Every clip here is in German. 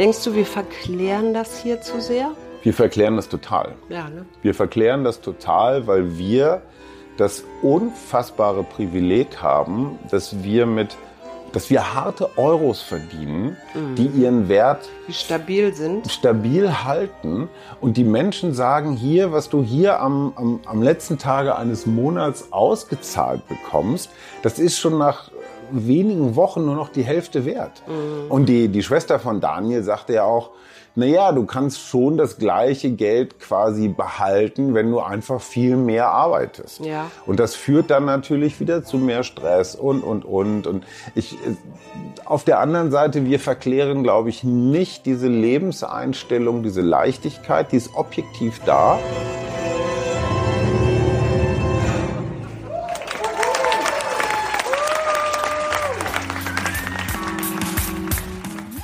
Denkst du, wir verklären das hier zu sehr? Wir verklären das total. Ja, ne? Wir verklären das total, weil wir das unfassbare Privileg haben, dass wir mit dass wir harte Euros verdienen, die ihren Wert Die stabil sind. stabil halten und die Menschen sagen hier, was du hier am, am, am letzten Tage eines Monats ausgezahlt bekommst, das ist schon nach wenigen Wochen nur noch die Hälfte wert. Und die, die Schwester von Daniel sagte ja auch, naja, du kannst schon das gleiche Geld quasi behalten, wenn du einfach viel mehr arbeitest. Ja. Und das führt dann natürlich wieder zu mehr Stress und, und, und. Und ich, auf der anderen Seite, wir verklären, glaube ich, nicht diese Lebenseinstellung, diese Leichtigkeit, die ist objektiv da.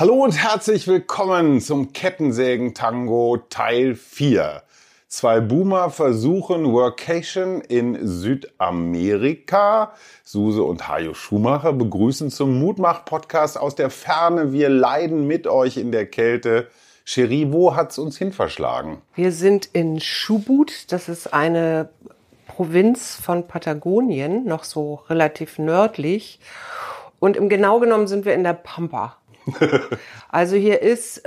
Hallo und herzlich willkommen zum Kettensägen-Tango Teil 4. Zwei Boomer versuchen Workation in Südamerika. Suse und Hajo Schumacher begrüßen zum Mutmach-Podcast aus der Ferne. Wir leiden mit euch in der Kälte. Cherie, wo hat's uns hin verschlagen? Wir sind in Chubut, das ist eine Provinz von Patagonien, noch so relativ nördlich. Und im genau genommen sind wir in der Pampa. Also hier ist,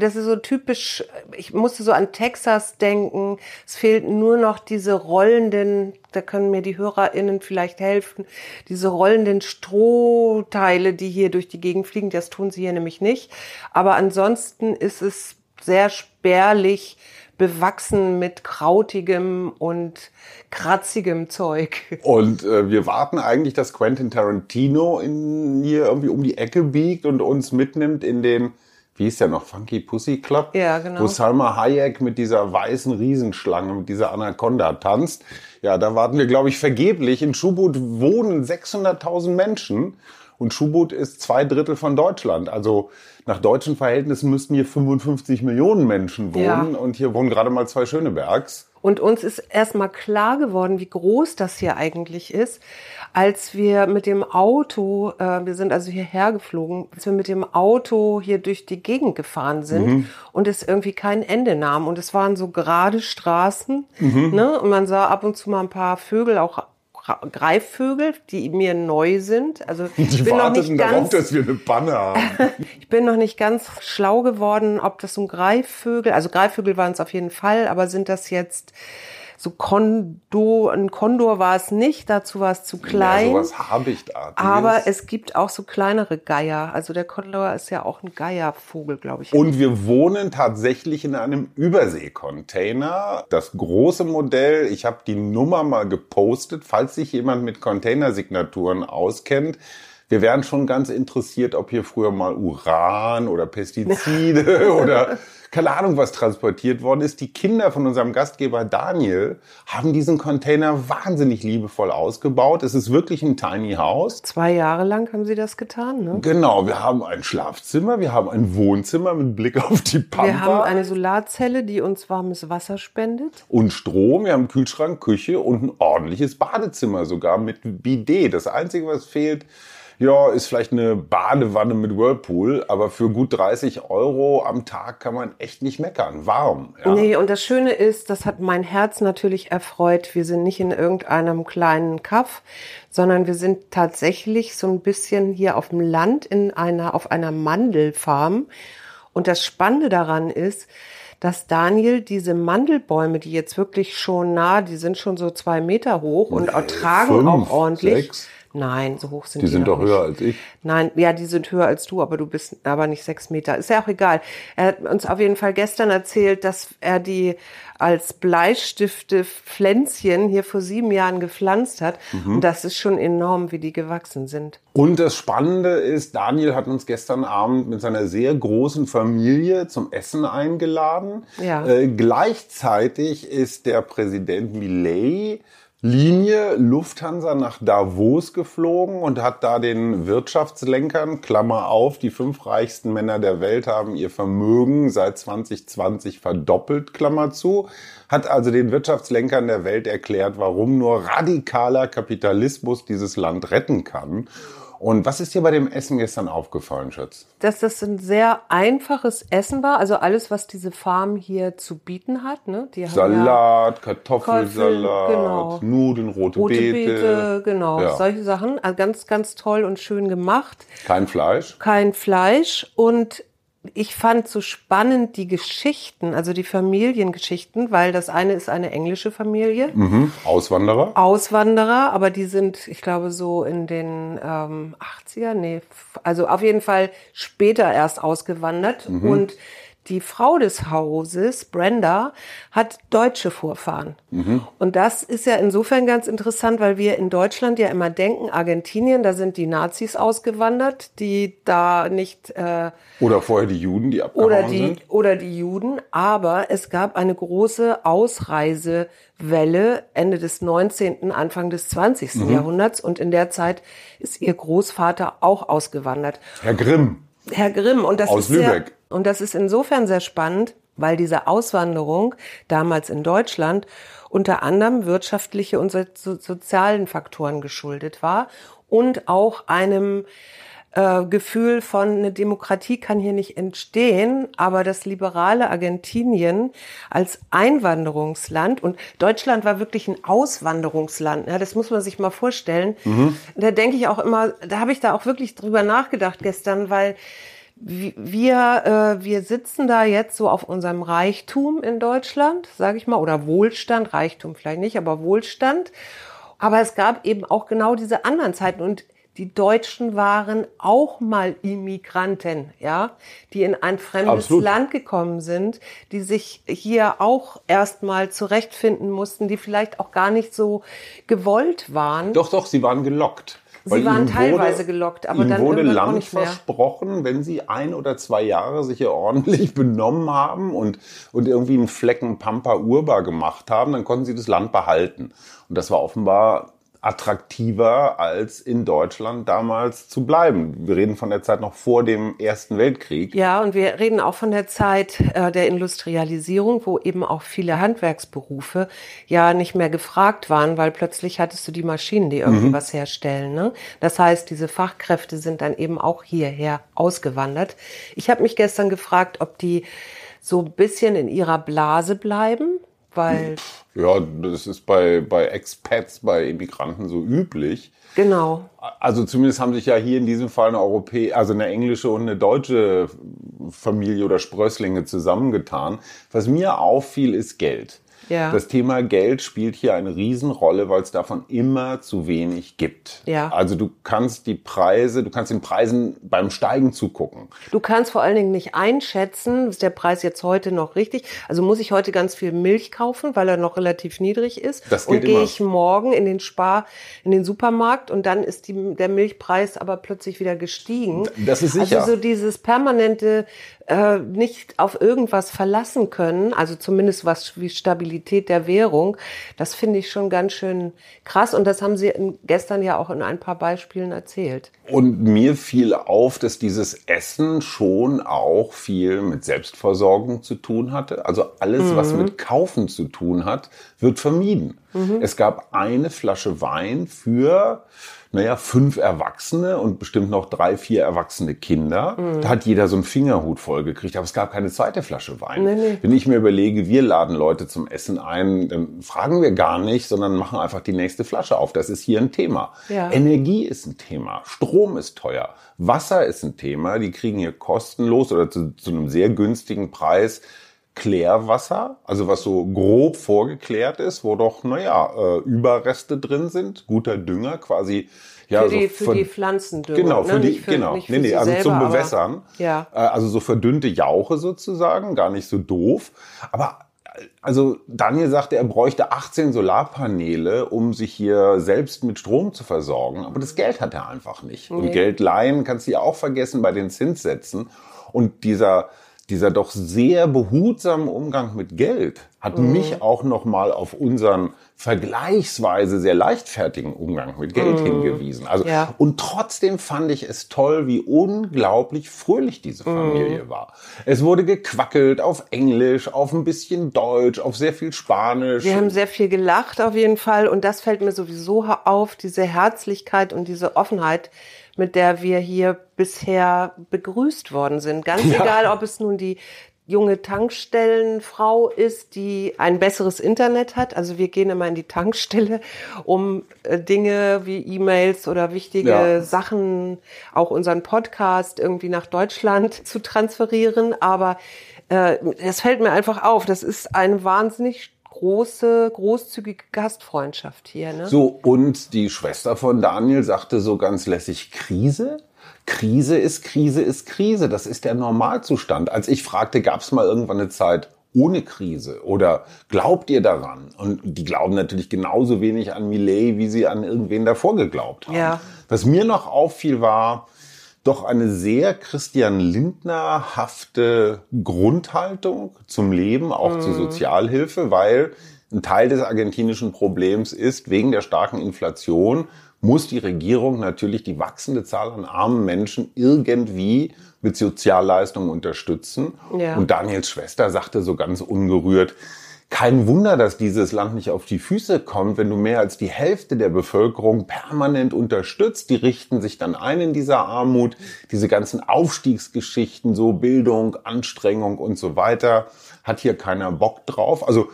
das ist so typisch, ich musste so an Texas denken. Es fehlt nur noch diese rollenden, da können mir die HörerInnen vielleicht helfen, diese rollenden Strohteile, die hier durch die Gegend fliegen. Das tun sie hier nämlich nicht. Aber ansonsten ist es sehr spärlich bewachsen mit krautigem und kratzigem Zeug. Und äh, wir warten eigentlich, dass Quentin Tarantino in hier irgendwie um die Ecke biegt und uns mitnimmt in den, wie hieß der noch, Funky Pussy Club? Ja, genau. Wo Salma Hayek mit dieser weißen Riesenschlange, mit dieser Anaconda tanzt. Ja, da warten wir, glaube ich, vergeblich. In Schubut wohnen 600.000 Menschen. Und Schubut ist zwei Drittel von Deutschland. Also nach deutschen Verhältnissen müssten hier 55 Millionen Menschen wohnen. Ja. Und hier wohnen gerade mal zwei Schönebergs. Und uns ist erstmal klar geworden, wie groß das hier eigentlich ist, als wir mit dem Auto, äh, wir sind also hierher geflogen, als wir mit dem Auto hier durch die Gegend gefahren sind und es irgendwie kein Ende nahm. Und es waren so gerade Straßen, ne? Und man sah ab und zu mal ein paar Vögel, auch Greifvögel, die mir neu sind. Also ich Die bin noch warteten nicht darauf, ganz, dass wir eine Panne haben. ich bin noch nicht ganz schlau geworden, ob das so ein Greifvögel, also Greifvögel waren es auf jeden Fall, aber sind das jetzt so Kondo, ein Kondor war es nicht, dazu war es zu klein. Ja, sowas Habichtartiges. aber es gibt auch so kleinere Geier. Also der Kondor ist ja auch ein Geiervogel, glaube ich. Und wir wohnen tatsächlich in einem Überseekontainer. Das große Modell, ich habe die Nummer mal gepostet, falls sich jemand mit Containersignaturen auskennt. Wir wären schon ganz interessiert, ob hier früher mal Uran oder Pestizide oder keine Ahnung was transportiert worden ist. Die Kinder von unserem Gastgeber Daniel haben diesen Container wahnsinnig liebevoll ausgebaut. Es ist wirklich ein Tiny House. Zwei Jahre lang haben sie das getan. Ne? Genau, wir haben ein Schlafzimmer, wir haben ein Wohnzimmer mit Blick auf die Pampa. Wir haben eine Solarzelle, die uns warmes Wasser spendet. und Strom, wir haben Kühlschrank, Küche und ein ordentliches Badezimmer sogar mit Bidet. Das Einzige, was fehlt, ja, ist vielleicht eine Badewanne mit Whirlpool, aber für gut 30 Euro am Tag kann man echt nicht meckern. Warm. Ja. Nee, und das Schöne ist, das hat mein Herz natürlich erfreut. Wir sind nicht in irgendeinem kleinen Kaff, sondern wir sind tatsächlich so ein bisschen hier auf dem Land in einer, auf einer Mandelfarm. Und das Spannende daran ist, dass Daniel diese Mandelbäume, die jetzt wirklich schon nah, die sind schon so zwei Meter hoch und auch tragen fünf, auch ordentlich, sechs. Nein, so hoch sind die. Die sind doch höher nicht. als ich. Nein, ja, die sind höher als du, aber du bist aber nicht sechs Meter. Ist ja auch egal. Er hat uns auf jeden Fall gestern erzählt, dass er die als Bleistifte Pflänzchen hier vor sieben Jahren gepflanzt hat. Mhm. Und das ist schon enorm, wie die gewachsen sind. Und das Spannende ist, Daniel hat uns gestern Abend mit seiner sehr großen Familie zum Essen eingeladen. Ja. Äh, gleichzeitig ist der Präsident Millet Linie Lufthansa nach Davos geflogen und hat da den Wirtschaftslenkern, Klammer auf, die fünf reichsten Männer der Welt haben ihr Vermögen seit 2020 verdoppelt, Klammer zu, hat also den Wirtschaftslenkern der Welt erklärt, warum nur radikaler Kapitalismus dieses Land retten kann. Und was ist dir bei dem Essen gestern aufgefallen, Schatz? Dass das ein sehr einfaches Essen war, also alles, was diese Farm hier zu bieten hat. Ne? Die haben ja Salat, Kartoffelsalat, genau. Nudeln, rote, rote Beete. Beete, genau, Ja. solche Sachen. Also ganz, ganz toll und schön gemacht. Kein Fleisch. kein Fleisch und ich fand so spannend die Geschichten, also die Familiengeschichten, weil das eine ist eine englische Familie, Mhm. Auswanderer. Auswanderer, aber die sind, ich glaube, so in den ähm, 80er, nee, also auf jeden Fall später erst ausgewandert und die Frau des Hauses, Brenda, hat deutsche Vorfahren. Und das ist ja insofern ganz interessant, weil wir in Deutschland ja immer denken, Argentinien, da sind die Nazis ausgewandert, die da nicht äh, Oder vorher die Juden, die abgehauen oder die sind. oder die Juden, aber es gab eine große Ausreisewelle Ende des 19., Anfang des 20. Mhm. Jahrhunderts und in der Zeit ist ihr Großvater auch ausgewandert. Herr Grimm. Herr Grimm und das Aus ist sehr, Lübeck. Und das ist insofern sehr spannend, weil diese Auswanderung damals in Deutschland unter anderem wirtschaftliche und so, so, sozialen Faktoren geschuldet war und auch einem äh, Gefühl von eine Demokratie kann hier nicht entstehen, aber das liberale Argentinien als Einwanderungsland und Deutschland war wirklich ein Auswanderungsland. Ja, das muss man sich mal vorstellen. Da denke ich auch immer, da habe ich da auch wirklich drüber nachgedacht gestern, weil wir, äh, wir sitzen da jetzt so auf unserem Reichtum in Deutschland, sage ich mal, oder Wohlstand, Reichtum vielleicht nicht, aber Wohlstand. Aber es gab eben auch genau diese anderen Zeiten und die Deutschen waren auch mal Immigranten, ja, die in ein fremdes Absolut. Land gekommen sind, die sich hier auch erstmal zurechtfinden mussten, die vielleicht auch gar nicht so gewollt waren. Doch, doch, sie waren gelockt. Sie waren teilweise gelockt, aber dann wurde Land nicht mehr. versprochen, wenn sie ein oder zwei Jahre sich hier ordentlich benommen haben und, und irgendwie einen Flecken Pampa urbar gemacht haben, dann konnten sie das Land behalten. Und das war offenbar attraktiver als in Deutschland damals zu bleiben. Wir reden von der Zeit noch vor dem Ersten Weltkrieg. Ja, und wir reden auch von der Zeit äh, der Industrialisierung, wo eben auch viele Handwerksberufe ja nicht mehr gefragt waren, weil plötzlich hattest du die Maschinen, die irgendwie was herstellen. Ne? Das heißt, diese Fachkräfte sind dann eben auch hierher ausgewandert. Ich habe mich gestern gefragt, ob die so ein bisschen in ihrer Blase bleiben, weil Ja, das ist bei, bei Expats, bei Immigranten so üblich. genau. Also zumindest haben sich ja hier in diesem Fall eine Europä also eine englische und eine deutsche Familie oder Sprösslinge zusammengetan. Was mir auffiel, ist Geld. Ja. Das Thema Geld spielt hier eine Riesenrolle, weil es davon immer zu wenig gibt. Ja. Also du kannst die Preise, du kannst den Preisen beim Steigen zugucken. Du kannst vor allen Dingen nicht einschätzen, ist der Preis jetzt heute noch richtig? Also muss ich heute ganz viel Milch kaufen, weil er noch relativ niedrig ist? Das und geht gehe ich morgen in den Spar, in den Supermarkt und dann ist die, der Milchpreis aber plötzlich wieder gestiegen. Das ist sicher. Also so dieses permanente äh, nicht auf irgendwas verlassen können, also zumindest was wie Stabilität der Währung, das finde ich schon ganz schön krass und das haben Sie gestern ja auch in ein paar Beispielen erzählt. Und mir fiel auf, dass dieses Essen schon auch viel mit Selbstversorgung zu tun hatte. Also alles, was mit Kaufen zu tun hat, wird vermieden. Es gab eine Flasche Wein für, naja, fünf Erwachsene und bestimmt noch drei, vier erwachsene Kinder. Da hat jeder so einen Fingerhut voll gekriegt, aber es gab keine zweite Flasche Wein. Nee, nee. Wenn ich mir überlege, wir laden Leute zum Essen ein, dann fragen wir gar nicht, sondern machen einfach die nächste Flasche auf. Das ist hier ein Thema. Ja. Energie ist ein Thema, Strom ist teuer, Wasser ist ein Thema, die kriegen hier kostenlos oder zu, zu einem sehr günstigen Preis Klärwasser, also was so grob vorgeklärt ist, wo doch, naja, äh, Überreste drin sind, guter Dünger, quasi ja, für, die, so für die Pflanzendünger. Genau, für ne? die, für, genau. Nee, nee, also selber, zum aber- Bewässern. Ja. Äh, Also so verdünnte Jauche sozusagen, gar nicht so doof. Aber äh, also Daniel sagte, er bräuchte 18 Solarpaneele, um sich hier selbst mit Strom zu versorgen. Aber das Geld hat er einfach nicht. Und Nee. Geld leihen kannst du ja auch vergessen bei den Zinssätzen. Und dieser dieser doch sehr behutsame Umgang mit Geld hat Mhm. mich auch noch mal auf unseren vergleichsweise sehr leichtfertigen Umgang mit Geld hingewiesen. Also Mhm. Ja. und trotzdem fand ich es toll, wie unglaublich fröhlich diese Familie Mhm. war. Es wurde gequackelt auf Englisch, auf ein bisschen Deutsch, auf sehr viel Spanisch. Wir haben sehr viel gelacht auf jeden Fall und das fällt mir sowieso auf, diese Herzlichkeit und diese Offenheit, mit der wir hier bisher begrüßt worden sind. Ganz Ja. egal, ob es nun die junge Tankstellenfrau ist, die ein besseres Internet hat. Also wir gehen immer in die Tankstelle, um äh, Dinge wie E-Mails oder wichtige Ja. Sachen, auch unseren Podcast irgendwie nach Deutschland zu transferieren. Aber äh, es fällt mir einfach auf, das ist eine wahnsinnig große, großzügige Gastfreundschaft hier. Ne? So, und die Schwester von Daniel sagte so ganz lässig, Krise? Krise ist Krise ist Krise. Das ist der Normalzustand. Als ich fragte, gab es mal irgendwann eine Zeit ohne Krise? Oder glaubt ihr daran? Und die glauben natürlich genauso wenig an Millet, wie sie an irgendwen davor geglaubt haben. Ja. Was mir noch auffiel, war doch eine sehr Christian Lindner-hafte Grundhaltung zum Leben, auch zur Sozialhilfe, weil ein Teil des argentinischen Problems ist, wegen der starken Inflation muss die Regierung natürlich die wachsende Zahl an armen Menschen irgendwie mit Sozialleistungen unterstützen. Ja. Und Daniels Schwester sagte so ganz ungerührt, kein Wunder, dass dieses Land nicht auf die Füße kommt, wenn du mehr als die Hälfte der Bevölkerung permanent unterstützt. Die richten sich dann ein in dieser Armut. Diese ganzen Aufstiegsgeschichten, so Bildung, Anstrengung und so weiter, hat hier keiner Bock drauf. Also,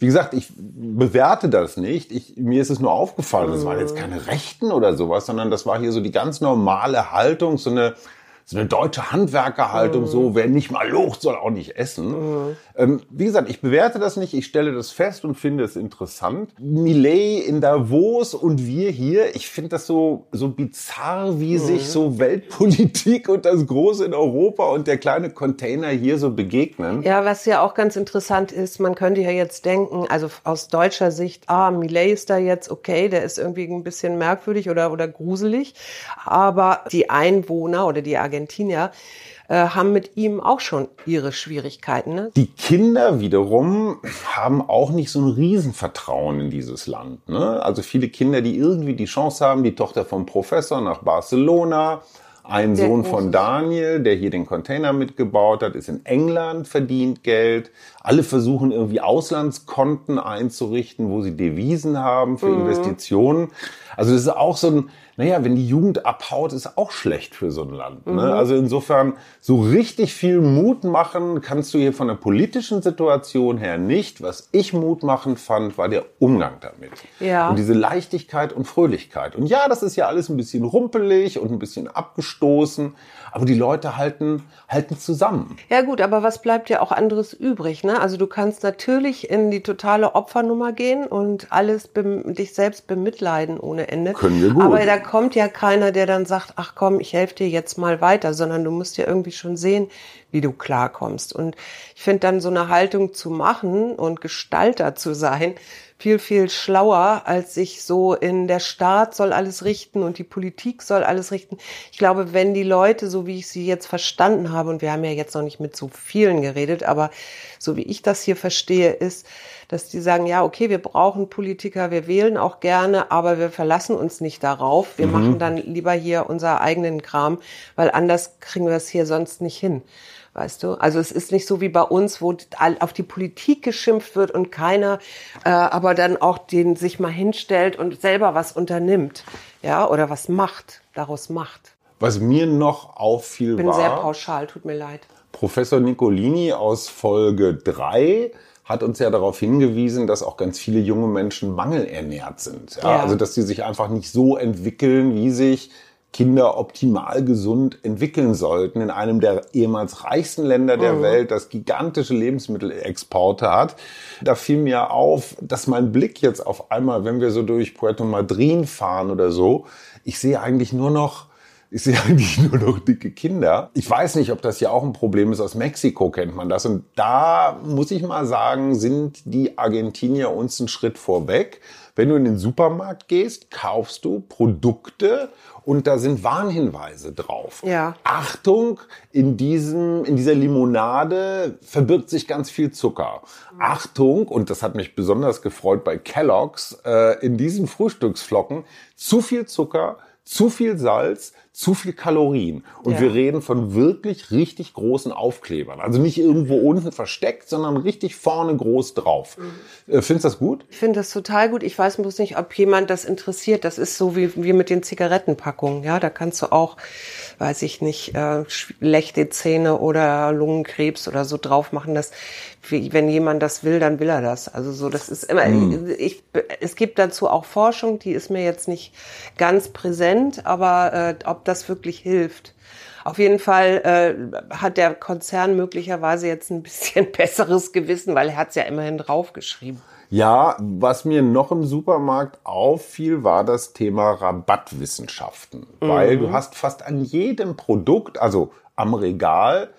wie gesagt, ich bewerte das nicht. Ich, mir ist es nur aufgefallen, das waren jetzt keine Rechten oder sowas, sondern das war hier so die ganz normale Haltung, so eine so eine deutsche Handwerkerhaltung, so wer nicht mal locht, soll auch nicht essen. Ähm, wie gesagt, ich bewerte das nicht, ich stelle das fest und finde es interessant. Millet in Davos und wir hier, ich finde das so, so bizarr, wie sich so Weltpolitik und das Große in Europa und der kleine Container hier so begegnen. Ja, was ja auch ganz interessant ist, man könnte ja jetzt denken, also aus deutscher Sicht, ah, Millet ist da jetzt okay, der ist irgendwie ein bisschen merkwürdig oder, oder gruselig. Aber die Einwohner oder die Argentinier äh, haben mit ihm auch schon ihre Schwierigkeiten. Ne? Die Kinder wiederum haben auch nicht so ein Riesenvertrauen in dieses Land. Ne? Also viele Kinder, die irgendwie die Chance haben, die Tochter vom Professor nach Barcelona, ein Der Sohn von Daniel, der hier den Container mitgebaut hat, ist in England, verdient Geld. Alle versuchen irgendwie Auslandskonten einzurichten, wo sie Devisen haben für Investitionen. Also das ist auch so ein, naja, wenn die Jugend abhaut, ist auch schlecht für so ein Land. Ne? Also insofern, so richtig viel Mut machen kannst du hier von der politischen Situation her nicht. Was ich mutmachend fand, war der Umgang damit. Ja. Und diese Leichtigkeit und Fröhlichkeit. Und ja, das ist ja alles ein bisschen rumpelig und ein bisschen abgestoßen, aber die Leute halten, halten zusammen. Ja gut, aber was bleibt ja auch anderes übrig? Ne? Also du kannst natürlich in die totale Opfernummer gehen und alles dich selbst bemitleiden ohne Ende. Können wir gut. Aber da kommt ja keiner, der dann sagt, ach komm, ich helfe dir jetzt mal weiter, sondern du musst ja irgendwie schon sehen, wie du klarkommst. Und ich finde dann so eine Haltung zu machen und Gestalter zu sein, viel, viel schlauer, als sich so in der Staat soll alles richten und die Politik soll alles richten. Ich glaube, wenn die Leute, so wie ich sie jetzt verstanden habe, und wir haben ja jetzt noch nicht mit so vielen geredet, aber so wie ich das hier verstehe, ist, dass die sagen, ja, okay, wir brauchen Politiker, wir wählen auch gerne, aber wir verlassen uns nicht darauf. Wir machen dann lieber hier unser eigenen Kram, weil anders kriegen wir es hier sonst nicht hin. Weißt du? Also es ist nicht so wie bei uns, wo auf die Politik geschimpft wird und keiner äh, aber dann auch den sich mal hinstellt und selber was unternimmt. Ja, oder was macht, daraus macht. Was mir noch auffiel, Ich bin war... sehr pauschal, tut mir leid. Professor Nicolini aus Folge 3 hat uns ja darauf hingewiesen, dass auch ganz viele junge Menschen mangelernährt sind. Ja? Ja. Also dass sie sich einfach nicht so entwickeln, wie sich Kinder optimal gesund entwickeln sollten in einem der ehemals reichsten Länder der Mhm. Welt, das gigantische Lebensmittelexporte hat. Da fiel mir auf, dass mein Blick jetzt auf einmal, wenn wir so durch Puerto Madryn fahren oder so, ich sehe eigentlich nur noch ich sehe eigentlich nur noch dicke Kinder. Ich weiß nicht, ob das ja auch ein Problem ist. Aus Mexiko kennt man das. Und da muss ich mal sagen, sind die Argentinier uns einen Schritt vorweg. Wenn du in den Supermarkt gehst, kaufst du Produkte und da sind Warnhinweise drauf. Ja. Achtung, in diesem, in dieser Limonade verbirgt sich ganz viel Zucker. Achtung, und das hat mich besonders gefreut bei Kellogg's, äh, in diesen Frühstücksflocken zu viel Zucker, zu viel Salz, zu viel Kalorien. Und Ja. wir reden von wirklich richtig großen Aufklebern. Also nicht irgendwo unten versteckt, sondern richtig vorne groß drauf. Äh, Findest du das gut? Ich finde das total gut. Ich weiß bloß nicht, ob jemand das interessiert. Das ist so wie, wie mit den Zigarettenpackungen. Ja, da kannst du auch, weiß ich nicht, äh, schlechte Zähne oder Lungenkrebs oder so drauf machen. Das, wenn jemand das will, dann will er das. Also so, das ist immer, ich, es gibt dazu auch Forschung, die ist mir jetzt nicht ganz präsent, aber äh, ob das wirklich hilft. Auf jeden Fall äh, hat der Konzern möglicherweise jetzt ein bisschen besseres Gewissen, weil er hat es ja immerhin draufgeschrieben. Ja, was mir noch im Supermarkt auffiel, war das Thema Rabattwissenschaften. Weil du hast fast an jedem Produkt, also am Regal,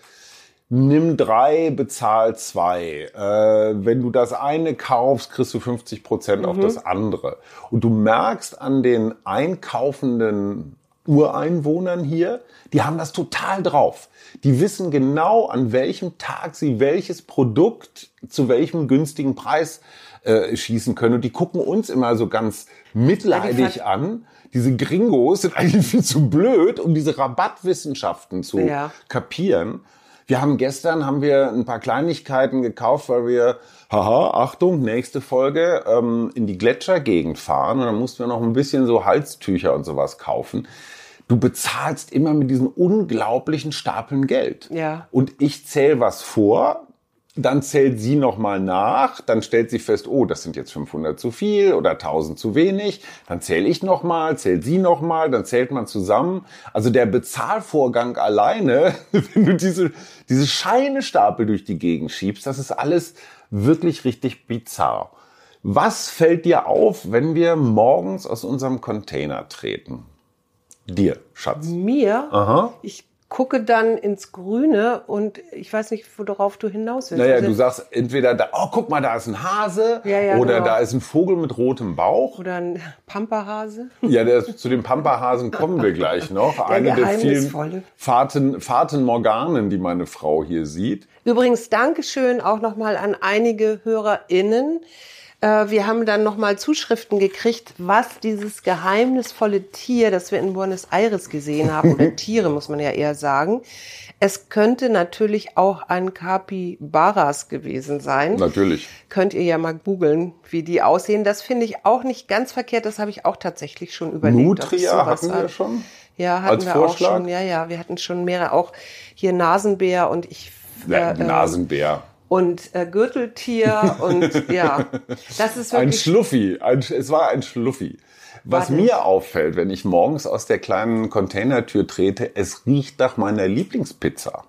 nimm drei, bezahl zwei. Äh, wenn du das eine kaufst, kriegst du 50 Prozent auf das andere. Und du merkst an den einkaufenden Ureinwohnern hier, die haben das total drauf. Die wissen genau, an welchem Tag sie welches Produkt zu welchem günstigen Preis äh, schießen können. Und die gucken uns immer so ganz mitleidig Ja, an. Diese Gringos sind eigentlich viel zu blöd, um diese Rabattwissenschaften zu Ja. kapieren. Wir haben gestern haben wir ein paar Kleinigkeiten gekauft, weil wir, haha, Achtung, nächste Folge, ähm, in die Gletschergegend fahren. Und dann mussten wir noch ein bisschen so Halstücher und sowas kaufen. Du bezahlst immer mit diesen unglaublichen Stapeln Geld. Ja. Und ich zähle was vor, dann zählt sie nochmal nach, dann stellt sie fest, oh, das sind jetzt 500 zu viel oder 1000 zu wenig. Dann zähle ich nochmal, zählt sie nochmal, dann zählt man zusammen. Also der Bezahlvorgang alleine, wenn du diese, diese Scheinestapel durch die Gegend schiebst, das ist alles wirklich richtig bizarr. Was fällt dir auf, wenn wir morgens aus unserem Container treten? Dir, Schatz. Mir, Aha. ich gucke dann ins Grüne und ich weiß nicht, worauf du hinaus willst. Naja, Also- du sagst entweder da, oh, guck mal, da ist ein Hase Ja, ja, oder genau. da ist ein Vogel mit rotem Bauch. Oder ein Pamperhase. Ja, der, zu den Pampahasen kommen wir gleich noch. Eine der vielen Geheimnisvolle. Faten, Faten Morganen, die meine Frau hier sieht. Übrigens, Dankeschön auch nochmal an einige HörerInnen. Äh, Wir haben dann nochmal Zuschriften gekriegt, was dieses geheimnisvolle Tier, das wir in Buenos Aires gesehen haben, oder Tiere, muss man ja eher sagen. Es könnte natürlich auch ein Capybaras gewesen sein. Natürlich. Könnt ihr ja mal googeln, wie die aussehen. Das finde ich auch nicht ganz verkehrt. Das habe ich auch tatsächlich schon überlegt. Nutria hatten wir schon. Ja, hatten als wir Vorschlag? auch schon. Ja, ja, wir hatten schon mehrere. Auch hier Nasenbär und ich. Äh, Nasenbär. Und äh, Gürteltier und ja, das ist Ein wirklich Schluffi. Ein, es war ein Schluffi. Was Warte. mir auffällt, wenn ich morgens aus der kleinen Containertür trete, es riecht nach meiner Lieblingspizza.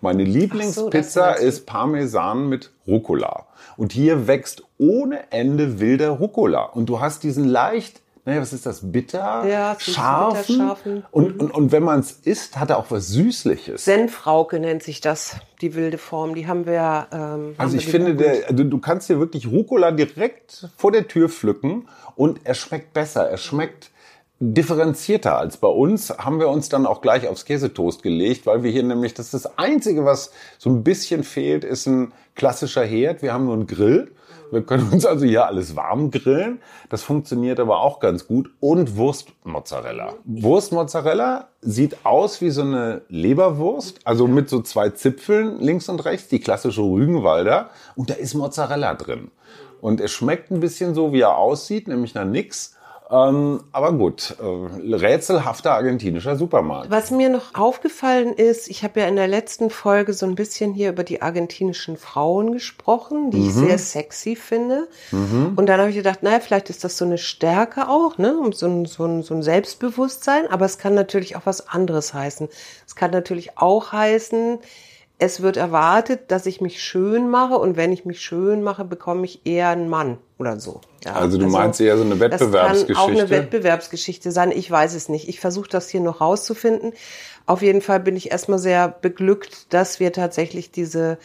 Meine Lieblingspizza du. ist Parmesan mit Rucola. Und hier wächst ohne Ende wilder Rucola. Und du hast diesen leicht, naja, was ist das, bitter, Ja, scharfen. bitterscharfen. Und, und, und wenn man es isst, hat er auch was Süßliches. Senfrauke nennt sich das, die wilde Form. Die haben wir. Ähm, Also wir ich finde, der, also du kannst hier wirklich Rucola direkt vor der Tür pflücken und er schmeckt besser. Er schmeckt differenzierter als bei uns. Haben wir uns dann auch gleich aufs Käsetoast gelegt, weil wir hier nämlich, das ist das Einzige, was so ein bisschen fehlt, ist ein klassischer Herd. Wir haben nur einen Grill. Wir können uns also hier alles warm grillen. Das funktioniert aber auch ganz gut. Und Wurstmozzarella. Wurstmozzarella sieht aus wie so eine Leberwurst, also mit so zwei Zipfeln links und rechts, die klassische Rügenwalder. Und da ist Mozzarella drin. Und es schmeckt ein bisschen so, wie er aussieht, nämlich nach nix. Ähm, aber gut, äh, rätselhafter argentinischer Supermarkt. Was mir noch aufgefallen ist, ich habe ja in der letzten Folge so ein bisschen hier über die argentinischen Frauen gesprochen, die ich sehr sexy finde. Und dann habe ich gedacht, naja, vielleicht ist das so eine Stärke auch, ne? so ein, so, ein, so ein Selbstbewusstsein. Aber es kann natürlich auch was anderes heißen. Es kann natürlich auch heißen, es wird erwartet, dass ich mich schön mache und wenn ich mich schön mache, bekomme ich eher einen Mann oder so. Ja, Also du meinst eher so eine Das kann auch eine Wettbewerbsgeschichte? Wettbewerbsgeschichte sein. Ich weiß es nicht. Ich versuche das hier noch rauszufinden. Auf jeden Fall bin ich erstmal sehr beglückt, dass wir tatsächlich diese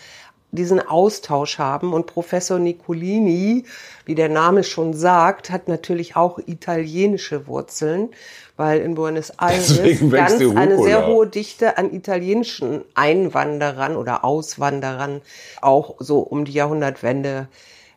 diesen Austausch haben. Und Professor Nicolini, wie der Name schon sagt, hat natürlich auch italienische Wurzeln, weil in Buenos Aires ganz eine sehr hohe Dichte an italienischen Einwanderern oder Auswanderern auch so um die Jahrhundertwende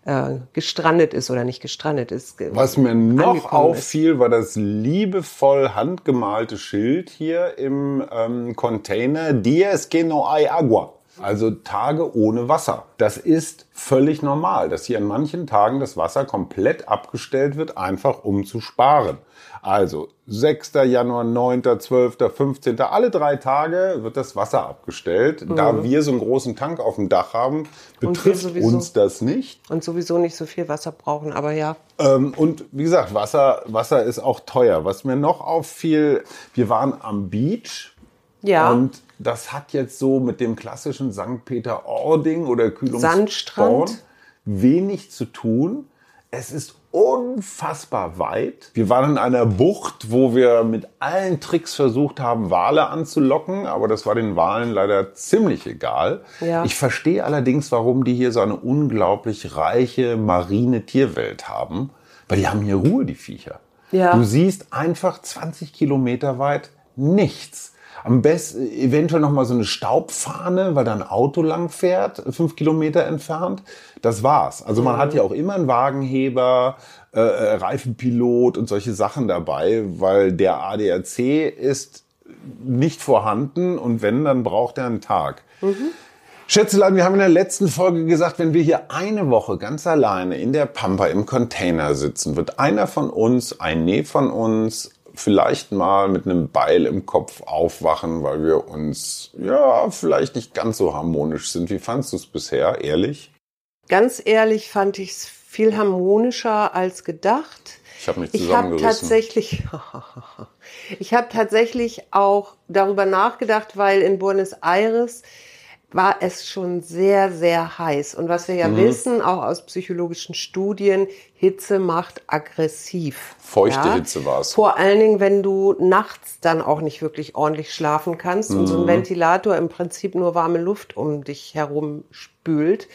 äh, gestrandet ist oder nicht gestrandet ist. Was mir noch angekommen ist. auffiel, war das liebevoll handgemalte Schild hier im ähm, Container Dies que no hay agua. Also Tage ohne Wasser. Das ist völlig normal, dass hier an manchen Tagen das Wasser komplett abgestellt wird, einfach um zu sparen. Also 6. Januar, 9., 12., 15., alle drei Tage wird das Wasser abgestellt. Da wir so einen großen Tank auf dem Dach haben, betrifft sowieso. uns das nicht. Und sowieso nicht so viel Wasser brauchen, aber ja. Ähm, und wie gesagt, Wasser, Wasser ist auch teuer. Was mir noch auffiel, wir waren am Beach. Ja. Und das hat jetzt so mit dem klassischen St. Peter-Ording oder Kühlungsborn wenig zu tun. Es ist unfassbar weit. Wir waren in einer Bucht, wo wir mit allen Tricks versucht haben, Wale anzulocken, aber das war den Walen leider ziemlich egal. Ja. Ich verstehe allerdings, warum die hier so eine unglaublich reiche marine Tierwelt haben, weil die haben hier Ruhe, die Viecher. Ja. Du siehst einfach 20 Kilometer weit nichts. Am besten eventuell noch mal so eine Staubfahne, weil da ein Auto lang fährt, fünf Kilometer entfernt. Das war's. Also man hat ja auch immer einen Wagenheber, äh, äh, Reifenpilot und solche Sachen dabei, weil der ADAC ist nicht vorhanden und wenn, dann braucht er einen Tag. Schätzelein, wir haben in der letzten Folge gesagt, wenn wir hier eine Woche ganz alleine in der Pampa im Container sitzen, wird einer von uns, ein Nee von uns, vielleicht mal mit einem Beil im Kopf aufwachen, weil wir uns, ja, vielleicht nicht ganz so harmonisch sind. Wie fandst du es bisher, ehrlich? Ganz ehrlich fand ich es viel harmonischer als gedacht. Ich habe mich Ich habe zusammengerissen. tatsächlich, ich habe tatsächlich auch darüber nachgedacht, weil in Buenos Aires war es schon sehr, sehr heiß. Und was wir ja wissen, auch aus psychologischen Studien, Hitze macht aggressiv. Feuchte Hitze war's. Vor allen Dingen, wenn du nachts dann auch nicht wirklich ordentlich schlafen kannst und so ein Ventilator im Prinzip nur warme Luft um dich herum spült.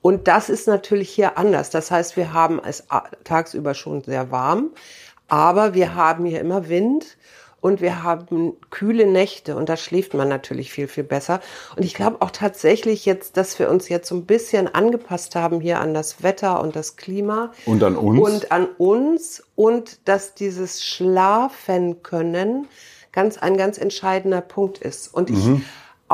Und das ist natürlich hier anders. Das heißt, wir haben es tagsüber schon sehr warm, aber wir haben hier immer Wind und wir haben kühle Nächte und da schläft man natürlich viel, viel besser. Und ich glaube auch tatsächlich jetzt, dass wir uns jetzt so ein bisschen angepasst haben hier an das Wetter und das Klima. Und an uns? Und an uns und dass dieses Schlafen können ganz ein ganz entscheidender Punkt ist. Und ich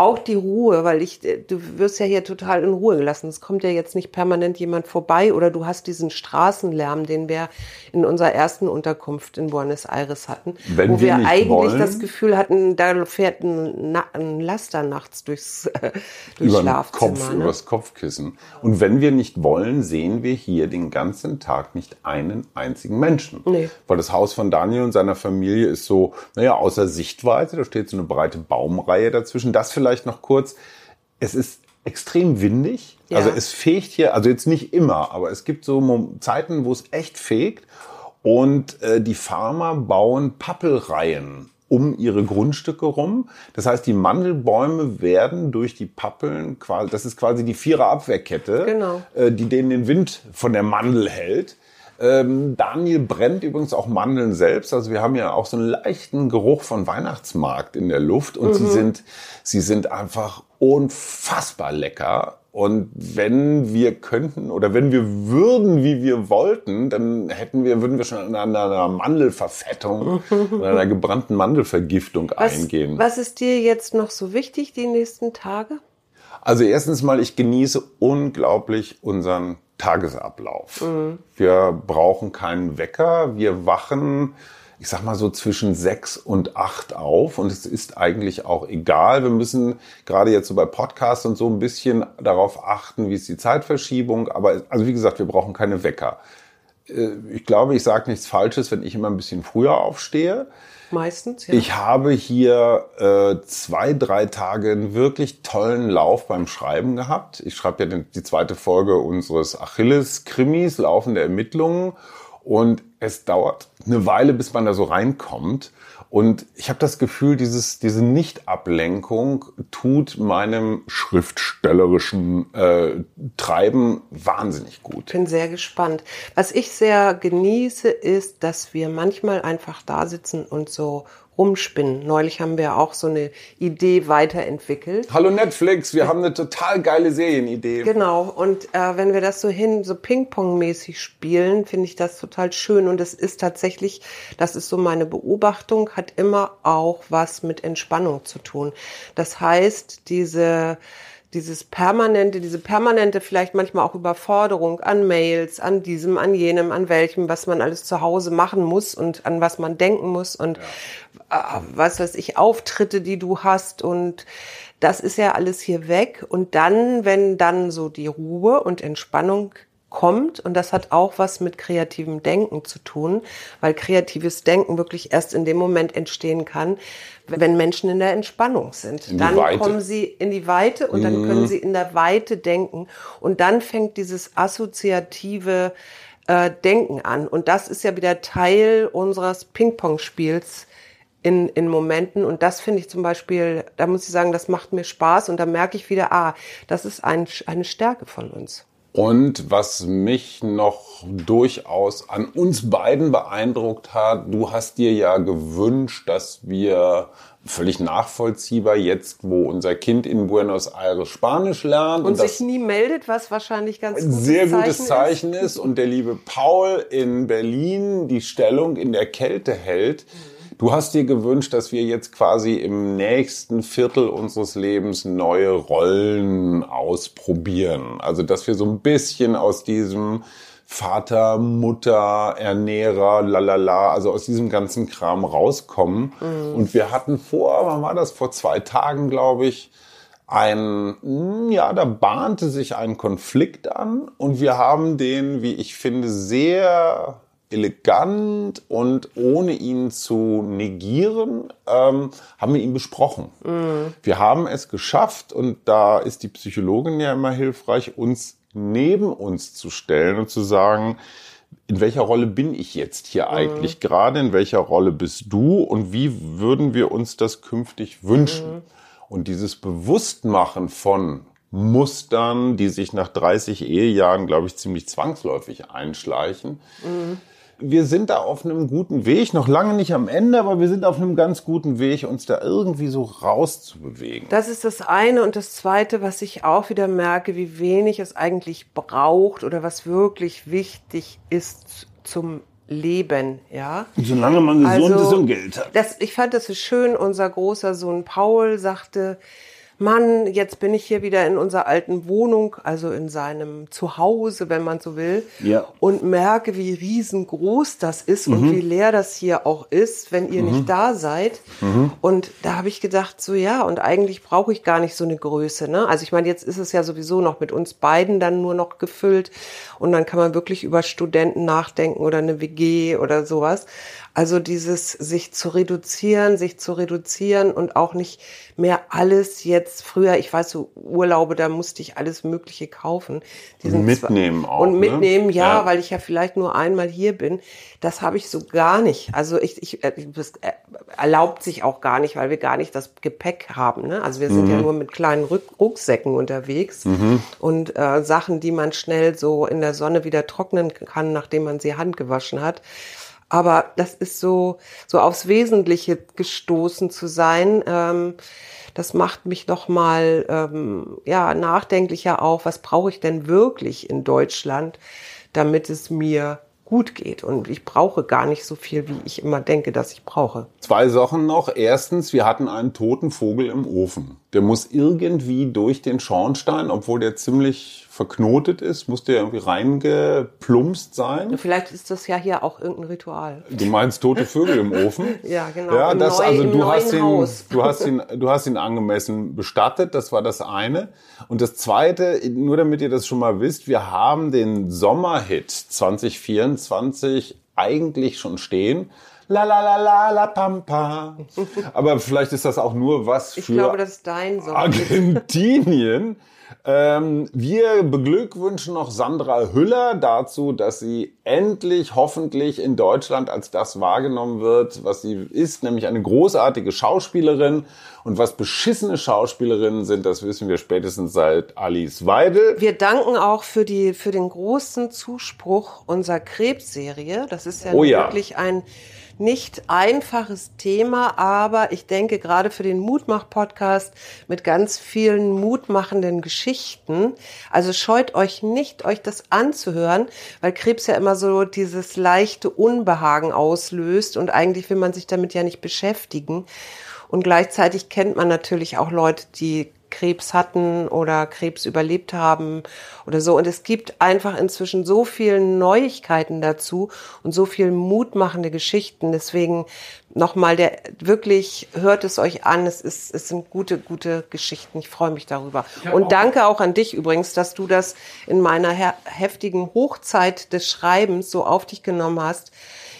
auch die Ruhe, weil ich, äh, du wirst ja hier total in Ruhe gelassen. Es kommt ja jetzt nicht permanent jemand vorbei oder du hast diesen Straßenlärm, den wir in unserer ersten Unterkunft in Buenos Aires hatten, Wenn wo wir wir, eigentlich wollen- das Gefühl hatten, da fährt ein, ein Laster nachts durchs, äh, durchs über Schlafzimmer. Kopf, ne? übers Kopfkissen. Und wenn wir nicht wollen, sehen wir hier den ganzen Tag nicht einen einzigen Menschen. Nee. Weil das Haus von Daniel und seiner Familie ist so, naja, außer Sichtweite, da steht so eine breite Baumreihe dazwischen. Das vielleicht noch kurz. Es ist extrem windig. Ja. Also es fegt hier, also jetzt nicht immer, aber es gibt so Zeiten, wo es echt fegt. Und äh, die Farmer bauen Pappelreihen um ihre Grundstücke rum. Das heißt, die Mandelbäume werden durch die Pappeln quasi, das ist quasi die Vierer Abwehrkette, Genau. äh, die denen den Wind von der Mandel hält. Ähm, Daniel brennt übrigens auch Mandeln selbst. Also wir haben ja auch so einen leichten Geruch von Weihnachtsmarkt in der Luft und sie sind, sie sind einfach unfassbar lecker. Und wenn wir könnten oder wenn wir würden, wie wir wollten, dann hätten wir, würden wir schon an einer Mandelverfettung oder einer gebrannten Mandelvergiftung was, eingehen. was ist dir jetzt noch so wichtig die nächsten Tage? Also erstens mal, ich genieße unglaublich unseren Tagesablauf. Wir brauchen keinen Wecker. Wir wachen, ich sag mal so zwischen sechs und acht auf. Und es ist eigentlich auch egal. Wir müssen gerade jetzt so bei Podcasts und so ein bisschen darauf achten, wie ist die Zeitverschiebung. Aber also wie gesagt, wir brauchen keine Wecker. Äh, Ich glaube, ich sage nichts Falsches, wenn ich immer ein bisschen früher aufstehe. Meistens, ja. Ich habe hier äh, zwei, drei Tage einen wirklich tollen Lauf beim Schreiben gehabt. Ich schreibe ja die zweite Folge unseres Achilles-Krimis, laufende Ermittlungen. Und es dauert eine Weile, bis man da so reinkommt. Und ich habe das Gefühl, dieses, diese Nicht-Ablenkung tut meinem schriftstellerischen äh, Treiben wahnsinnig gut. bin sehr gespannt. Was ich sehr genieße, ist, dass wir manchmal einfach da sitzen und so rumspinnen. Neulich haben wir auch so eine Idee weiterentwickelt. Hallo Netflix, wir haben eine total geile Serienidee. Genau, und äh, wenn wir das so hin, so Ping-Pong-mäßig spielen, finde ich das total schön. Und es ist tatsächlich, das ist so meine Beobachtung, hat immer auch was mit Entspannung zu tun. Das heißt, diese dieses permanente, diese permanente vielleicht manchmal auch Überforderung an Mails, an diesem, an jenem, an welchem, was man alles zu Hause machen muss und an was man denken muss und äh, was weiß ich, Auftritte, die du hast und das ist ja alles hier weg. Und dann, wenn dann so die Ruhe und Entspannung kommt und das hat auch was mit kreativem Denken zu tun, weil kreatives Denken wirklich erst in dem Moment entstehen kann, wenn Menschen in der Entspannung sind. Dann Weite. kommen sie in die Weite und dann können sie in der Weite denken und dann fängt dieses assoziative äh, Denken an und das ist ja wieder Teil unseres Ping-Pong-Spiels in, in Momenten. Und das finde ich zum Beispiel, da muss ich sagen, das macht mir Spaß und da merke ich wieder, ah, das ist ein, eine Stärke von uns. Und was mich noch durchaus an uns beiden beeindruckt hat, du hast dir ja gewünscht, dass wir völlig nachvollziehbar jetzt, wo unser Kind in Buenos Aires Spanisch lernt Und, das sich nie meldet, was wahrscheinlich ganz ein gutes sehr gutes Zeichen Zeichen ist und der liebe Paul in Berlin die Stellung in der Kälte hält. Du hast dir gewünscht, dass wir jetzt quasi im nächsten Viertel unseres Lebens neue Rollen ausprobieren. Also, dass wir so ein bisschen aus diesem Vater, Mutter, Ernährer, lalala, also aus diesem ganzen Kram rauskommen. Und wir hatten vor, wann war das? Vor zwei Tagen, glaube ich, ein, ja, da bahnte sich ein Konflikt an und wir haben den, wie ich finde, sehr elegant und ohne ihn zu negieren, ähm, haben wir ihn besprochen. Wir haben es geschafft und da ist die Psychologin ja immer hilfreich, uns neben uns zu stellen und zu sagen, in welcher Rolle bin ich jetzt hier eigentlich gerade, in welcher Rolle bist du und wie würden wir uns das künftig wünschen? Und dieses Bewusstmachen von Mustern, die sich nach 30 Ehejahren, glaube ich, ziemlich zwangsläufig einschleichen. Wir sind da auf einem guten Weg, noch lange nicht am Ende, aber wir sind auf einem ganz guten Weg, uns da irgendwie so rauszubewegen. Das ist das eine. Und das zweite, was ich auch wieder merke, wie wenig es eigentlich braucht oder was wirklich wichtig ist zum Leben, ja. Solange man gesund Also, ist und Geld hat. Das, ich fand das so schön. Unser großer Sohn Paul sagte, Mann, jetzt bin ich hier wieder in unserer alten Wohnung, also in seinem Zuhause, wenn man so will, Ja. und merke, wie riesengroß das ist Mhm. und wie leer das hier auch ist, wenn ihr nicht da seid. Mhm. Und da habe ich gedacht, so ja, und eigentlich brauche ich gar nicht so eine Größe. Ne? Also ich meine, jetzt ist es ja sowieso noch mit uns beiden dann nur noch gefüllt und dann kann man wirklich über Studenten nachdenken oder eine WG oder sowas. Also dieses sich zu reduzieren, sich zu reduzieren und auch nicht mehr alles jetzt früher, ich weiß so Urlaube, da musste ich alles Mögliche kaufen. Diesen Mitnehmen auch, Und ne? mitnehmen, ja, Ja. weil ich ja vielleicht nur einmal hier bin. Das habe ich so gar nicht. Also ich, ich äh, das äh, erlaubt sich auch gar nicht, weil wir gar nicht das Gepäck haben. Ne? Also wir sind Mhm. ja nur mit kleinen Ruck Rucksäcken unterwegs und äh, Sachen, die man schnell so in der Sonne wieder trocknen kann, nachdem man sie handgewaschen hat. Aber das ist so, so aufs Wesentliche gestoßen zu sein. Ähm, das macht mich noch mal ähm, ja nachdenklicher auch. Was brauche ich denn wirklich in Deutschland, damit es mir gut geht? Und ich brauche gar nicht so viel, wie ich immer denke, dass ich brauche. Zwei Sachen noch. Erstens, wir hatten einen toten Vogel im Ofen. Der muss irgendwie durch den Schornstein, obwohl der ziemlich verknotet ist, muss der irgendwie reingeplumpst sein. Vielleicht ist das ja hier auch irgendein Ritual. Du meinst tote Vögel im Ofen? ja, genau. Ja, das, neu- also du hast, ihn, Haus. du, hast ihn, du hast ihn angemessen bestattet, das war das eine. Und das zweite, nur damit ihr das schon mal wisst, wir haben den Sommerhit 2024 eigentlich schon stehen. La la la la la pampa. Aber vielleicht ist das auch nur was Ich für glaube, das ist dein. Argentinien. Ähm, wir beglückwünschen noch Sandra Hüller dazu, dass sie endlich hoffentlich in Deutschland als das wahrgenommen wird, was sie ist, nämlich eine großartige Schauspielerin. Und was beschissene Schauspielerinnen sind, das wissen wir spätestens seit Alice Weidel. Wir danken auch für, die, für den großen Zuspruch unserer Krebsserie. Das ist ja, Oh ja. wirklich ein nicht einfaches Thema, aber ich denke gerade für den Mutmach-Podcast mit ganz vielen mutmachenden Geschichten. Also scheut euch nicht, euch das anzuhören, weil Krebs ja immer so dieses leichte Unbehagen auslöst und eigentlich will man sich damit ja nicht beschäftigen. Und gleichzeitig kennt man natürlich auch Leute, die Krebs hatten oder Krebs überlebt haben oder so. Und es gibt einfach inzwischen so viele Neuigkeiten dazu und so viel mutmachende Geschichten. Deswegen nochmal der, wirklich hört es euch an. Es ist, es sind gute, gute Geschichten. Ich freue mich darüber. Und danke auch an dich übrigens, dass du das in meiner heftigen Hochzeit des Schreibens so auf dich genommen hast.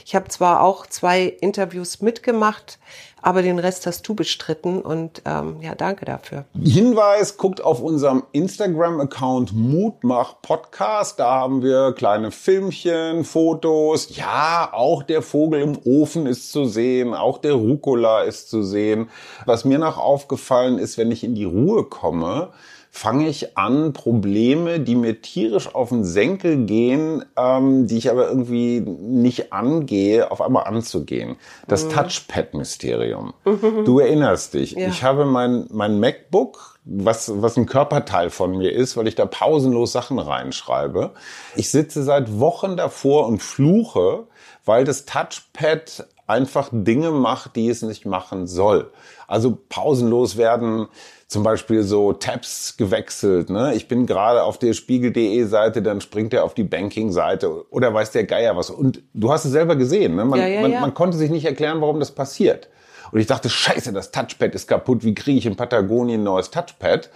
Ich habe zwar auch zwei Interviews mitgemacht, aber den Rest hast du bestritten und ähm, ja, danke dafür. Hinweis, guckt auf unserem Instagram-Account Mutmach Podcast. Da haben wir kleine Filmchen, Fotos. Ja, auch der Vogel im Ofen ist zu sehen. Auch der Rucola ist zu sehen. Was mir noch aufgefallen ist, wenn ich in die Ruhe komme, fange ich an, Probleme, die mir tierisch auf den Senkel gehen, ähm, die ich aber irgendwie nicht angehe, auf einmal anzugehen. Das Touchpad-Mysterium. Du erinnerst dich. Ja. Ich habe mein, mein MacBook, was, was ein Körperteil von mir ist, weil ich da pausenlos Sachen reinschreibe. Ich sitze seit Wochen davor und fluche, weil das Touchpad einfach Dinge macht, die es nicht machen soll. Also pausenlos werden zum Beispiel so Tabs gewechselt. Ne? Ich bin gerade auf der Spiegel.de Seite, dann springt er auf die Banking-Seite oder weiß der Geier was. Und du hast es selber gesehen. Ne? Man, Ja, ja, man, ja. man konnte sich nicht erklären, warum das passiert. Und ich dachte, scheiße, das Touchpad ist kaputt. Wie kriege ich in Patagonien ein neues Touchpad?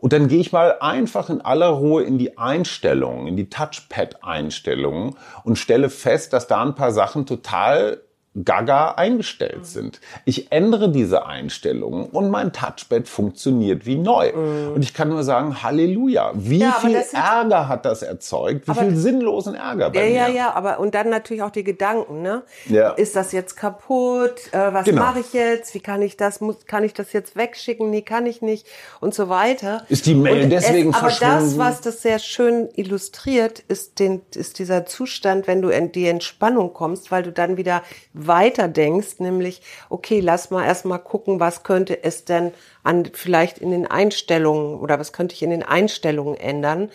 Und dann gehe ich mal einfach in aller Ruhe in die Einstellungen, in die Touchpad-Einstellungen und stelle fest, dass da ein paar Sachen total gaga eingestellt sind. Ich ändere diese Einstellungen und mein Touchpad funktioniert wie neu. Und ich kann nur sagen, Halleluja. Wie Ja, aber viel Ärger hat das erzeugt? Wie Aber- viel sinnlosen Ärger bei Ja, mir? ja, ja, aber und dann natürlich auch die Gedanken, ne? Ja. Ist das jetzt kaputt? Äh, was Genau. mache ich jetzt? Wie kann ich das? Muss, kann ich das jetzt wegschicken? Nee, kann ich nicht und so weiter. Ist die Mail Und deswegen es, Aber verschwunden? das, was das sehr schön illustriert, ist, den, ist dieser Zustand, wenn du in die Entspannung kommst, weil du dann wieder weiter denkst, nämlich, okay, lass mal erstmal gucken, was könnte es denn an, vielleicht in den Einstellungen oder was könnte ich in den Einstellungen ändern,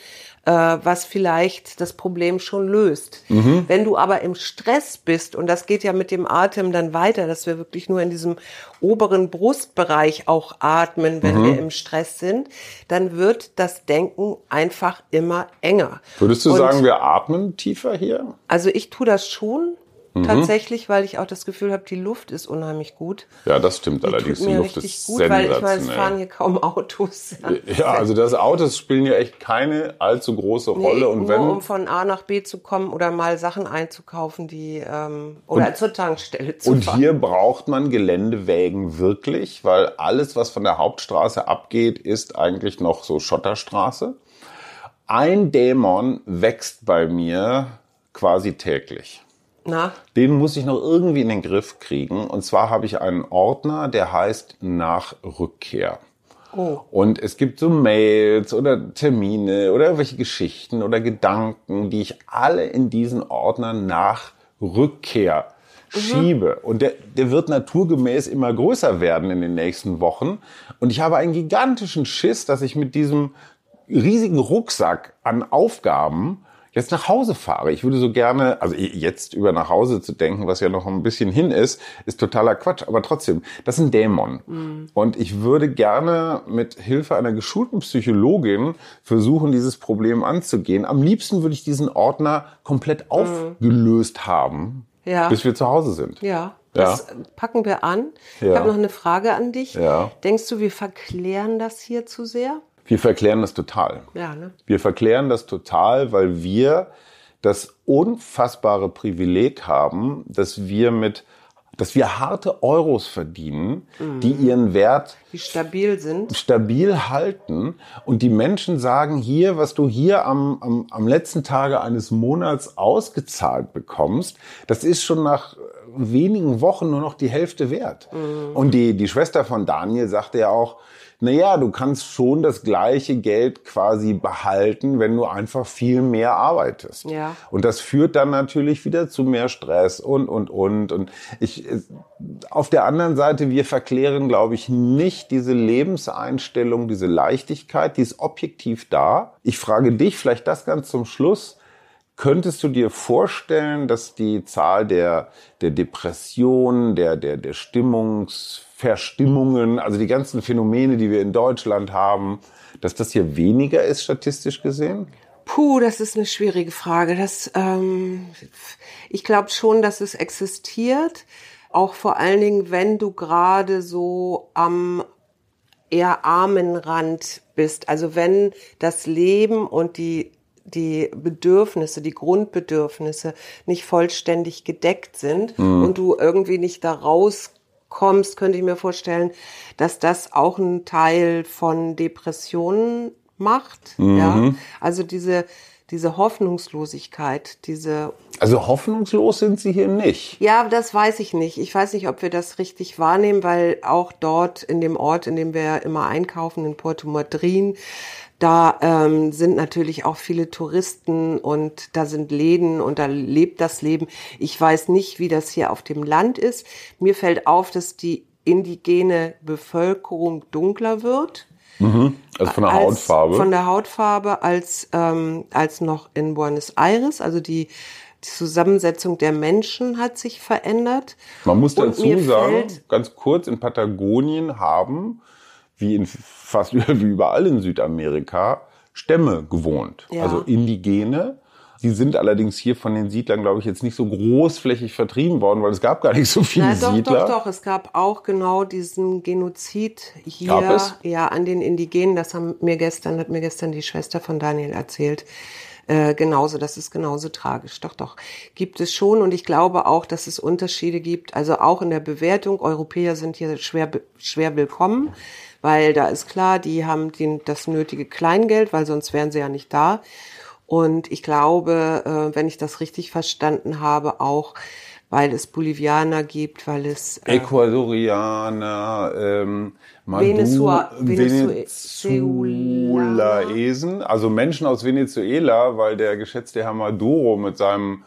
äh, was vielleicht das Problem schon löst. Wenn du aber im Stress bist, und das geht ja mit dem Atem dann weiter, dass wir wirklich nur in diesem oberen Brustbereich auch atmen, wenn wir im Stress sind, dann wird das Denken einfach immer enger. Würdest du Und sagen, wir atmen tiefer hier? Also ich tue das schon Mhm. tatsächlich, weil ich auch das Gefühl habe, die Luft ist unheimlich gut. Ja, das stimmt Die allerdings. tut Die mir Luft richtig ist gut, weil ich meine, es sensationell. fahren hier kaum Autos. Ja, also das Autos spielen ja echt keine allzu große Rolle. Nee, und nur wenn, um von A nach B zu kommen oder mal Sachen einzukaufen, die ähm, oder zur Tankstelle zu und fahren. hier braucht man Geländewägen wirklich, weil alles, was von der Hauptstraße abgeht, ist eigentlich noch so Schotterstraße. Ein Dämon wächst bei mir quasi täglich. Na, Den muss ich noch irgendwie in den Griff kriegen. Und zwar habe ich einen Ordner, der heißt nach Rückkehr. oh. Und es gibt so Mails oder Termine oder irgendwelche Geschichten oder Gedanken, die ich alle in diesen Ordner nach Rückkehr schiebe. Und der, der wird naturgemäß immer größer werden in den nächsten Wochen. Und ich habe einen gigantischen Schiss, dass ich mit diesem riesigen Rucksack an Aufgaben jetzt nach Hause fahre. Ich würde so gerne, also jetzt über nach Hause zu denken, was ja noch ein bisschen hin ist, ist totaler Quatsch. Aber trotzdem, das ist ein Dämon. Mhm. Und ich würde gerne mit Hilfe einer geschulten Psychologin versuchen, dieses Problem anzugehen. Am liebsten würde ich diesen Ordner komplett mhm. aufgelöst haben, ja. bis wir zu Hause sind. Ja. Das ja. packen wir an. Ja. Ich habe noch eine Frage an dich. Ja. Denkst du, wir verklären das hier zu sehr? Wir verklären das total. Ja, ne? Wir verklären das total, weil wir das unfassbare Privileg haben, dass wir mit dass wir harte Euros verdienen, mhm. die ihren Wert die stabil sind, stabil halten und die Menschen sagen hier, was du hier am, am, am letzten Tage eines Monats ausgezahlt bekommst, das ist schon nach wenigen Wochen nur noch die Hälfte wert. Mhm. Und die, die Schwester von Daniel sagte ja auch, naja, du kannst schon das gleiche Geld quasi behalten, wenn du einfach viel mehr arbeitest. Ja. Und das führt dann natürlich wieder zu mehr Stress und, und, und. Und ich, auf der anderen Seite, wir verklären, glaube ich, nicht diese Lebenseinstellung, diese Leichtigkeit, die ist objektiv da. Ich frage dich vielleicht das ganz zum Schluss. Könntest du dir vorstellen, dass die Zahl der, der Depressionen, der, der, der Stimmungsverstimmungen, also die ganzen Phänomene, die wir in Deutschland haben, dass das hier weniger ist, statistisch gesehen? Puh, das ist eine schwierige Frage. Das, ähm, ich glaube schon, dass es existiert. Auch vor allen Dingen, wenn du gerade so am eher armen Rand bist. Also wenn das Leben und die die Bedürfnisse, die Grundbedürfnisse nicht vollständig gedeckt sind mhm. und du irgendwie nicht da rauskommst, könnte ich mir vorstellen, dass das auch ein Teil von Depressionen macht. Mhm. Ja, also diese diese Hoffnungslosigkeit, diese also hoffnungslos sind sie hier nicht. Ja, das weiß ich nicht. Ich weiß nicht, ob wir das richtig wahrnehmen, weil auch dort in dem Ort, in dem wir immer einkaufen, in Porto Madryn, da ähm, sind natürlich auch viele Touristen und da sind Läden und da lebt das Leben. Ich weiß nicht, wie das hier auf dem Land ist. Mir fällt auf, dass die indigene Bevölkerung dunkler wird. Mhm. Also von der als, Hautfarbe. Von der Hautfarbe als, ähm, als noch in Buenos Aires. Also die, die Zusammensetzung der Menschen hat sich verändert. Man muss dazu sagen, ganz kurz, in Patagonien haben wie in fast wie überall in Südamerika Stämme gewohnt, ja. also Indigene. Sie sind allerdings hier von den Siedlern, glaube ich, jetzt nicht so großflächig vertrieben worden, weil es gab gar nicht so viele Na, doch, Siedler. Doch, doch, es gab auch genau diesen Genozid hier, ja, an den Indigenen. Das haben mir gestern, hat mir gestern die Schwester von Daniel erzählt. Äh, genauso, das ist genauso tragisch. Doch, doch, gibt es schon. Und ich glaube auch, dass es Unterschiede gibt. Also auch in der Bewertung. Europäer sind hier schwer, schwer willkommen weil da ist klar, die haben den, das nötige Kleingeld, weil sonst wären sie ja nicht da. Und ich glaube, äh, wenn ich das richtig verstanden habe, auch weil es Bolivianer gibt, weil es äh, Ecuadorianer, ähm, Venezuela, Venezuelaesen, also Menschen aus Venezuela, weil der geschätzte Herr Maduro mit seinem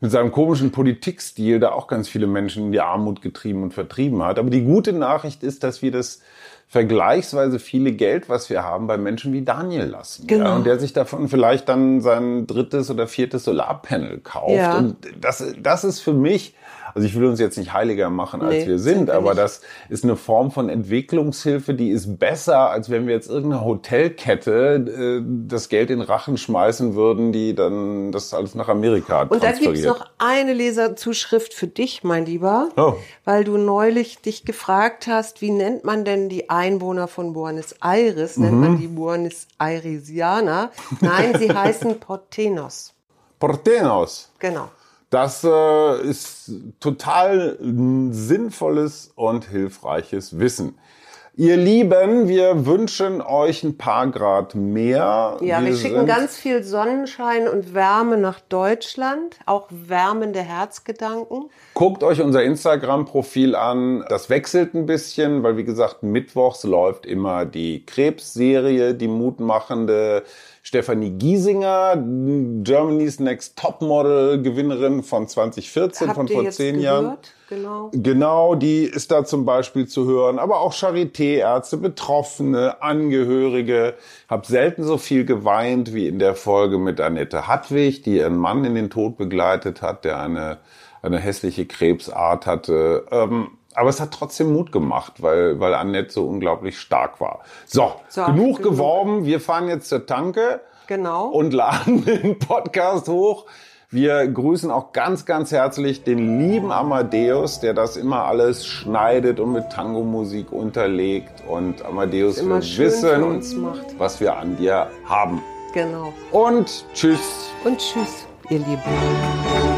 mit seinem komischen Politikstil da auch ganz viele Menschen in die Armut getrieben und vertrieben hat. Aber die gute Nachricht ist, dass wir das vergleichsweise viele Geld, was wir haben, bei Menschen wie Daniel lassen. Genau. Ja, und der sich davon vielleicht dann sein drittes oder viertes Solarpanel kauft. Ja. Und das, das ist für mich also ich will uns jetzt nicht heiliger machen, als nee, wir sind, sind aber das ist eine Form von Entwicklungshilfe, die ist besser, als wenn wir jetzt irgendeine Hotelkette äh, das Geld in Rachen schmeißen würden, die dann das alles nach Amerika Und da gibt's noch eine Leserzuschrift für dich, mein Lieber, oh. weil du neulich dich gefragt hast, wie nennt man denn die Einwohner von Buenos Aires? Mhm. Nennt man die Buenos Airesianer? Nein, sie heißen Portenos. Portenos. Genau. Das äh, ist total sinnvolles und hilfreiches Wissen. Ihr Lieben, wir wünschen euch ein paar Grad mehr. Ja, wir, wir schicken ganz viel Sonnenschein und Wärme nach Deutschland, auch wärmende Herzgedanken. Guckt euch unser Instagram-Profil an. Das wechselt ein bisschen, weil wie gesagt, mittwochs läuft immer die Krebsserie, die mutmachende Stefanie Giesinger, Germany's Next Topmodel Gewinnerin von 2014, Habt von vor zehn Jahren. genau. Genau, die ist da zum Beispiel zu hören, aber auch Charité-Ärzte, Betroffene, Angehörige. Hab selten so viel geweint wie in der Folge mit Annette Hartwig, die ihren Mann in den Tod begleitet hat, der eine, eine hässliche Krebsart hatte. Ähm, aber es hat trotzdem Mut gemacht, weil, weil Annette so unglaublich stark war. So, So, genug genug. geworben. Wir fahren jetzt zur Tanke Genau. und laden den Podcast hoch. Wir grüßen auch ganz, ganz herzlich den lieben Amadeus, der das immer alles schneidet und mit Tango-Musik unterlegt. Und Amadeus, für wissen, was wir an dir haben. genau. Und tschüss. Und tschüss, ihr Lieben.